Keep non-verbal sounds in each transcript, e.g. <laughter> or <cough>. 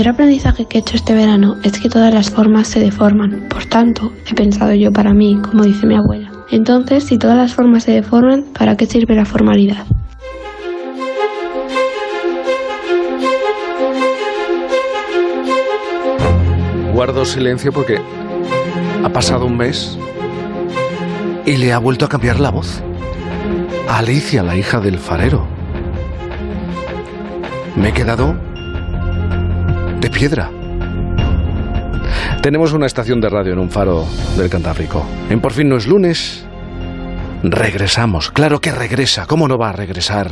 mayor aprendizaje que he hecho este verano es que todas las formas se deforman. Por tanto, he pensado yo para mí, como dice mi abuela. Entonces, si todas las formas se deforman, ¿para qué sirve la formalidad? Guardo silencio porque ha pasado un mes y le ha vuelto a cambiar la voz. Alicia, la hija del farero. Me he quedado de piedra. Tenemos una estación de radio en un faro del Cantábrico. En Por fin no es lunes. Regresamos. Claro que regresa. ¿Cómo no va a regresar?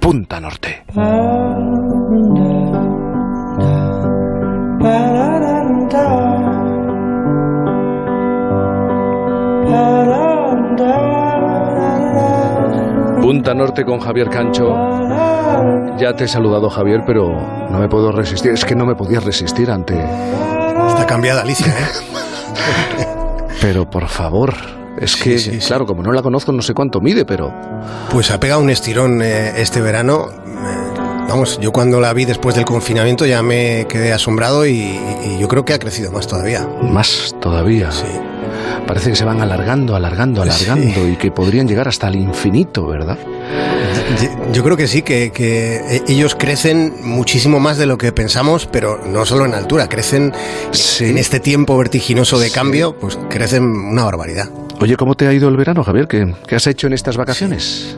Punta Norte. Punta Norte con Javier Cancho. Ya te he saludado, Javier, pero no me puedo resistir. Es que no me podía resistir ante. Está cambiada Alicia, ¿eh? <laughs> Pero por favor. Es que, claro, como no la conozco, no sé cuánto mide, pero. Pues ha pegado un estirón eh, este verano. Eh, vamos, yo cuando la vi después del confinamiento ya me quedé asombrado y, y yo creo que ha crecido más todavía. Más todavía. Sí. Parece que se van alargando, alargando, alargando y que podrían llegar hasta el infinito, ¿verdad? Yo creo que sí, que, que, ellos crecen muchísimo más de lo que pensamos, pero no solo en altura, crecen en este tiempo vertiginoso de cambio, pues crecen una barbaridad. Oye, ¿cómo te ha ido el verano, Javier? ¿Qué, qué has hecho en estas vacaciones?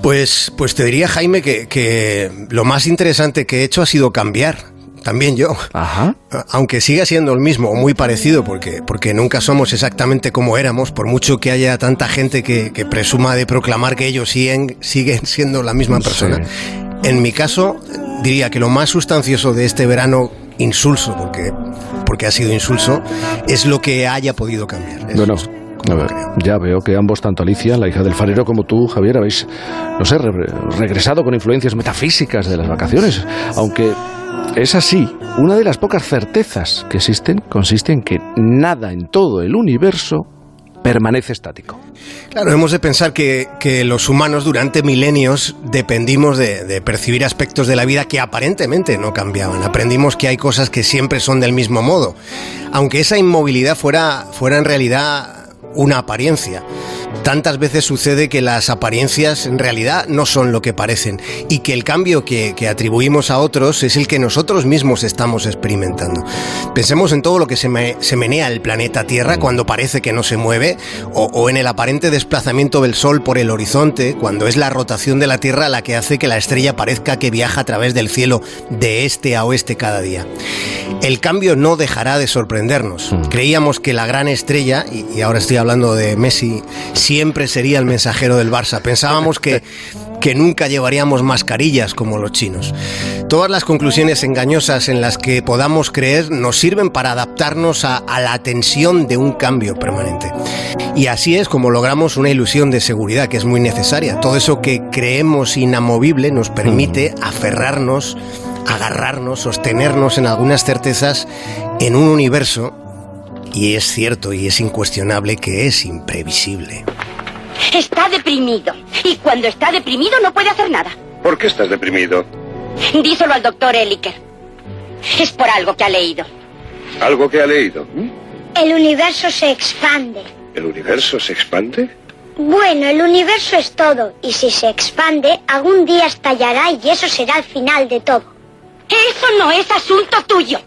Pues, pues te diría, Jaime, que, que lo más interesante que he hecho ha sido cambiar también yo. Ajá. Aunque siga siendo el mismo o muy parecido, porque, porque nunca somos exactamente como éramos, por mucho que haya tanta gente que, que presuma de proclamar que ellos siguen, siguen siendo la misma persona. En mi caso, diría que lo más sustancioso de este verano insulso, porque, porque ha sido insulso, es lo que haya podido cambiar. Bueno. ya veo que ambos, tanto Alicia, la hija del farero, como tú, Javier, habéis, no sé, regresado con influencias metafísicas de las vacaciones. Aunque es así, una de las pocas certezas que existen consiste en que nada en todo el universo permanece estático. Claro, hemos de pensar que, que los humanos durante milenios dependimos de, percibir aspectos de la vida que aparentemente no cambiaban. Aprendimos que hay cosas que siempre son del mismo modo, aunque esa inmovilidad fuera, fuera en realidad una apariencia. Tantas veces sucede que las apariencias en realidad no son lo que parecen y que el cambio que, que atribuimos a otros es el que nosotros mismos estamos experimentando. Pensemos en todo lo que se, me, se menea el planeta Tierra cuando parece que no se mueve o, o en el aparente desplazamiento del Sol por el horizonte cuando es la rotación de la Tierra la que hace que la estrella parezca que viaja a través del cielo de este a oeste cada día. El cambio no dejará de sorprendernos. Creíamos que la gran estrella, y, y ahora estoy hablando de Messi, siempre sería el mensajero del Barça. Pensábamos que, que nunca llevaríamos mascarillas como los chinos. Todas las conclusiones engañosas en las que podamos creer nos sirven para adaptarnos a, a, la tensión de un cambio permanente. Y así es como logramos una ilusión de seguridad que es muy necesaria. Todo eso que creemos inamovible nos permite aferrarnos, agarrarnos, sostenernos en algunas certezas en un universo y es cierto y es incuestionable que es imprevisible. Está deprimido. Y cuando está deprimido no puede hacer nada. ¿Por qué estás deprimido? Díselo al doctor Eliker. Es por algo que ha leído. ¿Algo que ha leído? ¿Mm? El universo se expande. ¿El universo se expande? Bueno, el universo es todo. Y si se expande, algún día estallará y eso será el final de todo. Eso no es asunto tuyo.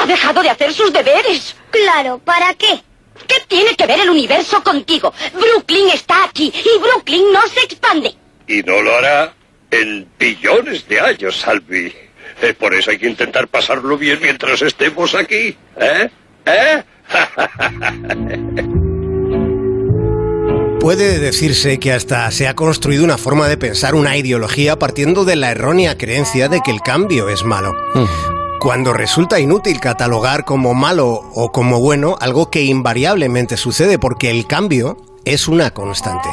Ha dejado de hacer sus deberes. Claro, ¿para qué? ¿Qué tiene que ver el universo contigo? Brooklyn está aquí y Brooklyn no se expande. Y no lo hará en billones de años, Salvi. Eh, por eso hay que intentar pasarlo bien mientras estemos aquí. ¿Eh? ¿Eh? <laughs> Puede decirse que hasta se ha construido una forma de pensar una ideología partiendo de la errónea creencia de que el cambio es malo. -huh cuando resulta inútil catalogar como malo o como bueno algo que invariablemente sucede porque el cambio es una constante.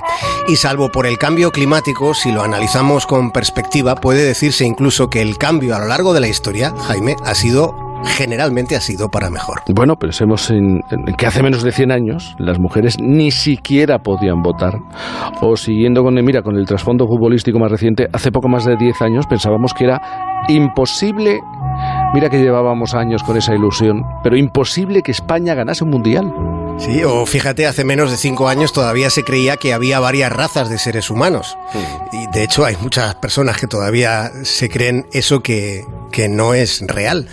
Y salvo por el cambio climático, si lo analizamos con perspectiva, puede decirse incluso que el cambio a lo largo de la historia, Jaime, ha sido generalmente ha sido para mejor. Bueno, pensemos en, que hace menos de 100 años las mujeres ni siquiera podían votar. O siguiendo con, mira, con el trasfondo futbolístico más reciente, hace poco más de 10 años pensábamos que era imposible Mira que llevábamos años con esa ilusión, pero imposible que España ganase un mundial. Sí, o fíjate, hace menos de cinco años todavía se creía que había varias razas de seres humanos. Y de hecho hay muchas personas que todavía se creen eso que, que no es real.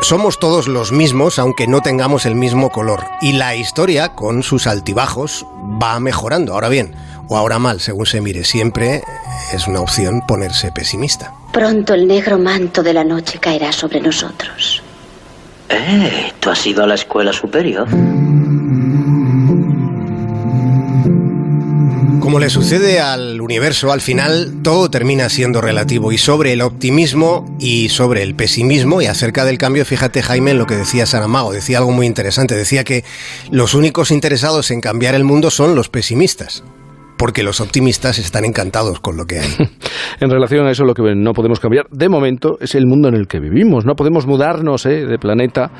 Somos todos los mismos, aunque no tengamos el mismo color. Y la historia, con sus altibajos, va mejorando. Ahora bien, o ahora mal, según se mire, siempre es una opción ponerse pesimista. Pronto el negro manto de la noche caerá sobre nosotros. Eh, ¿tú has ido a la escuela superior? Como le sucede al universo, al final todo termina siendo relativo. Y sobre el optimismo y sobre el pesimismo y acerca del cambio, fíjate Jaime en lo que decía Saramago. Decía algo muy interesante. Decía que los únicos interesados en cambiar el mundo son los pesimistas porque los optimistas están encantados con lo que hay. <laughs> en relación a eso, lo que no podemos cambiar de momento es el mundo en el que vivimos. No podemos mudarnos ¿eh? de planeta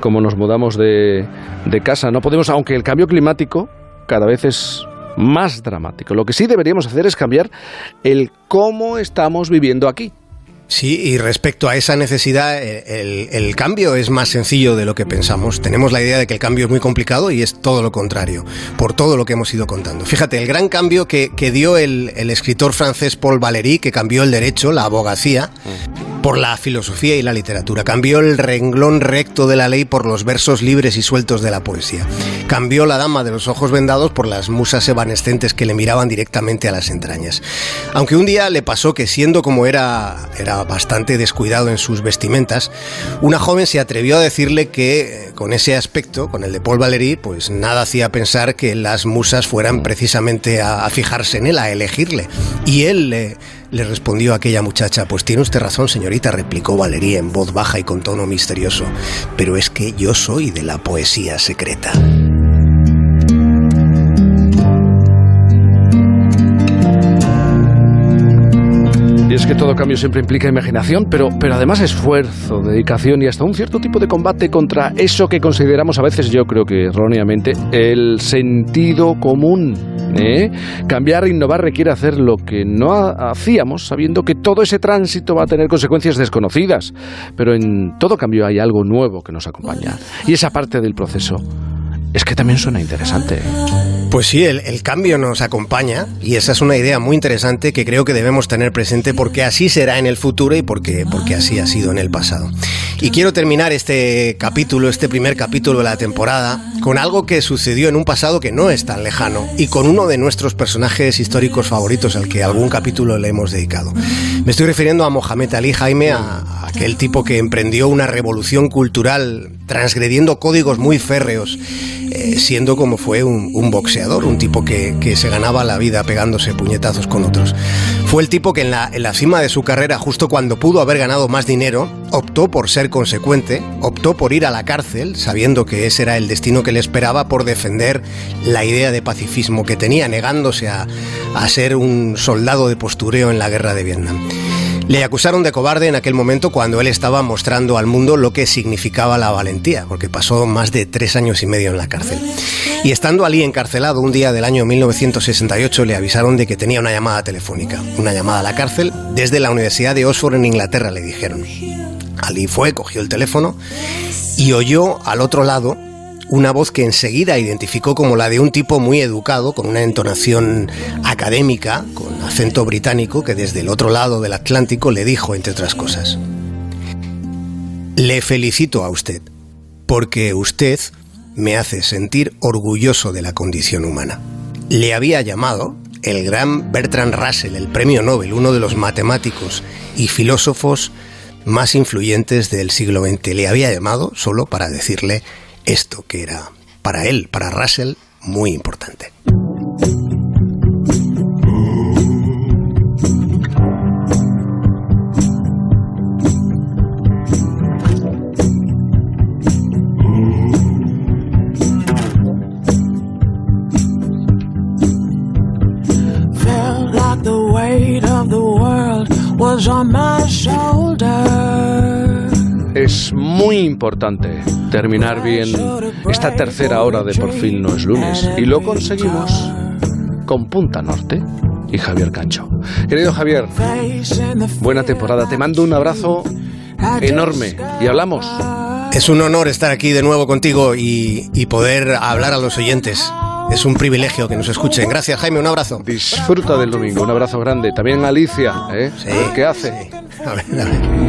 como nos mudamos de, de casa. No podemos, aunque el cambio climático cada vez es más dramático. Lo que sí deberíamos hacer es cambiar el cómo estamos viviendo aquí. Sí, y respecto a esa necesidad, eh, el, cambio es más sencillo de lo que pensamos. Tenemos la idea de que el cambio es muy complicado y es todo lo contrario, por todo lo que hemos ido contando. Fíjate, el gran cambio que, dio el, el, escritor francés Paul Valéry, que cambió el derecho, la abogacía, por la filosofía y la literatura. Cambió el renglón recto de la ley por los versos libres y sueltos de la poesía. Cambió la dama de los ojos vendados por las musas evanescentes que le miraban directamente a las entrañas. Aunque un día le pasó que siendo como era, era bastante descuidado en sus vestimentas, una joven se atrevió a decirle que con ese aspecto, con el de Paul Valéry, pues nada hacía pensar que las musas fueran precisamente a, fijarse en él, a elegirle. Y él le, le respondió aquella muchacha, pues tiene usted razón, señorita, replicó Valéry en voz baja y con tono misterioso, pero es que yo soy de la poesía secreta. es que todo cambio siempre implica imaginación, pero, pero además esfuerzo, dedicación y hasta un cierto tipo de combate contra eso que consideramos a veces, yo creo que erróneamente, el sentido común. ¿Eh? Cambiar e innovar requiere hacer lo que no hacíamos sabiendo que todo ese tránsito va a tener consecuencias desconocidas. Pero en todo cambio hay algo nuevo que nos acompaña. Y esa parte del proceso es que también suena interesante. Pues sí, el, cambio nos acompaña y esa es una idea muy interesante que creo que debemos tener presente porque así será en el futuro y porque, porque así ha sido en el pasado. Y quiero terminar este capítulo, este primer capítulo de la temporada, con algo que sucedió en un pasado que no es tan lejano y con uno de nuestros personajes históricos favoritos al que algún capítulo le hemos dedicado. Me estoy refiriendo a Mohamed Ali Jaime, a aquel tipo que emprendió una revolución cultural transgrediendo códigos muy férreos eh, siendo como fue un, boxeador, un tipo que, se ganaba la vida pegándose puñetazos con otros. Fue el tipo que en la, en la cima de su carrera, justo cuando pudo haber ganado más dinero, optó por ser consecuente, optó por ir a la cárcel, sabiendo que ese era el destino que le esperaba por defender la idea de pacifismo que tenía, negándose a, a ser un soldado de postureo en la guerra de Vietnam. Le acusaron de cobarde en aquel momento cuando él estaba mostrando al mundo lo que significaba la valentía, porque pasó más de tres años y medio en la cárcel. Y estando allí encarcelado un día del año 1968 le avisaron de que tenía una llamada telefónica, una llamada a la cárcel desde la Universidad de Oxford en Inglaterra, le dijeron. Ali fue, cogió el teléfono y oyó al otro lado una voz que enseguida identificó como la de un tipo muy educado, con una entonación académica, con acento británico, que desde el otro lado del Atlántico le dijo, entre otras cosas, Le felicito a usted, porque usted me hace sentir orgulloso de la condición humana. Le había llamado el gran Bertrand Russell, el premio Nobel, uno de los matemáticos y filósofos más influyentes del siglo XX. Le había llamado solo para decirle esto que era para él, para Russell, muy importante. On my shoulders. Es muy importante terminar bien esta tercera hora de Por fin no es lunes. Y lo conseguimos con Punta Norte y Javier Cancho. Querido Javier, buena temporada. Te mando un abrazo enorme. Y hablamos. Es un honor estar aquí de nuevo contigo y, y poder hablar a los oyentes. Es un privilegio que nos escuchen. Gracias, Jaime. Un abrazo. Disfruta del domingo. Un abrazo grande. También Alicia, ¿eh? Sí, ¿Qué hace? sí. A ver, a ver.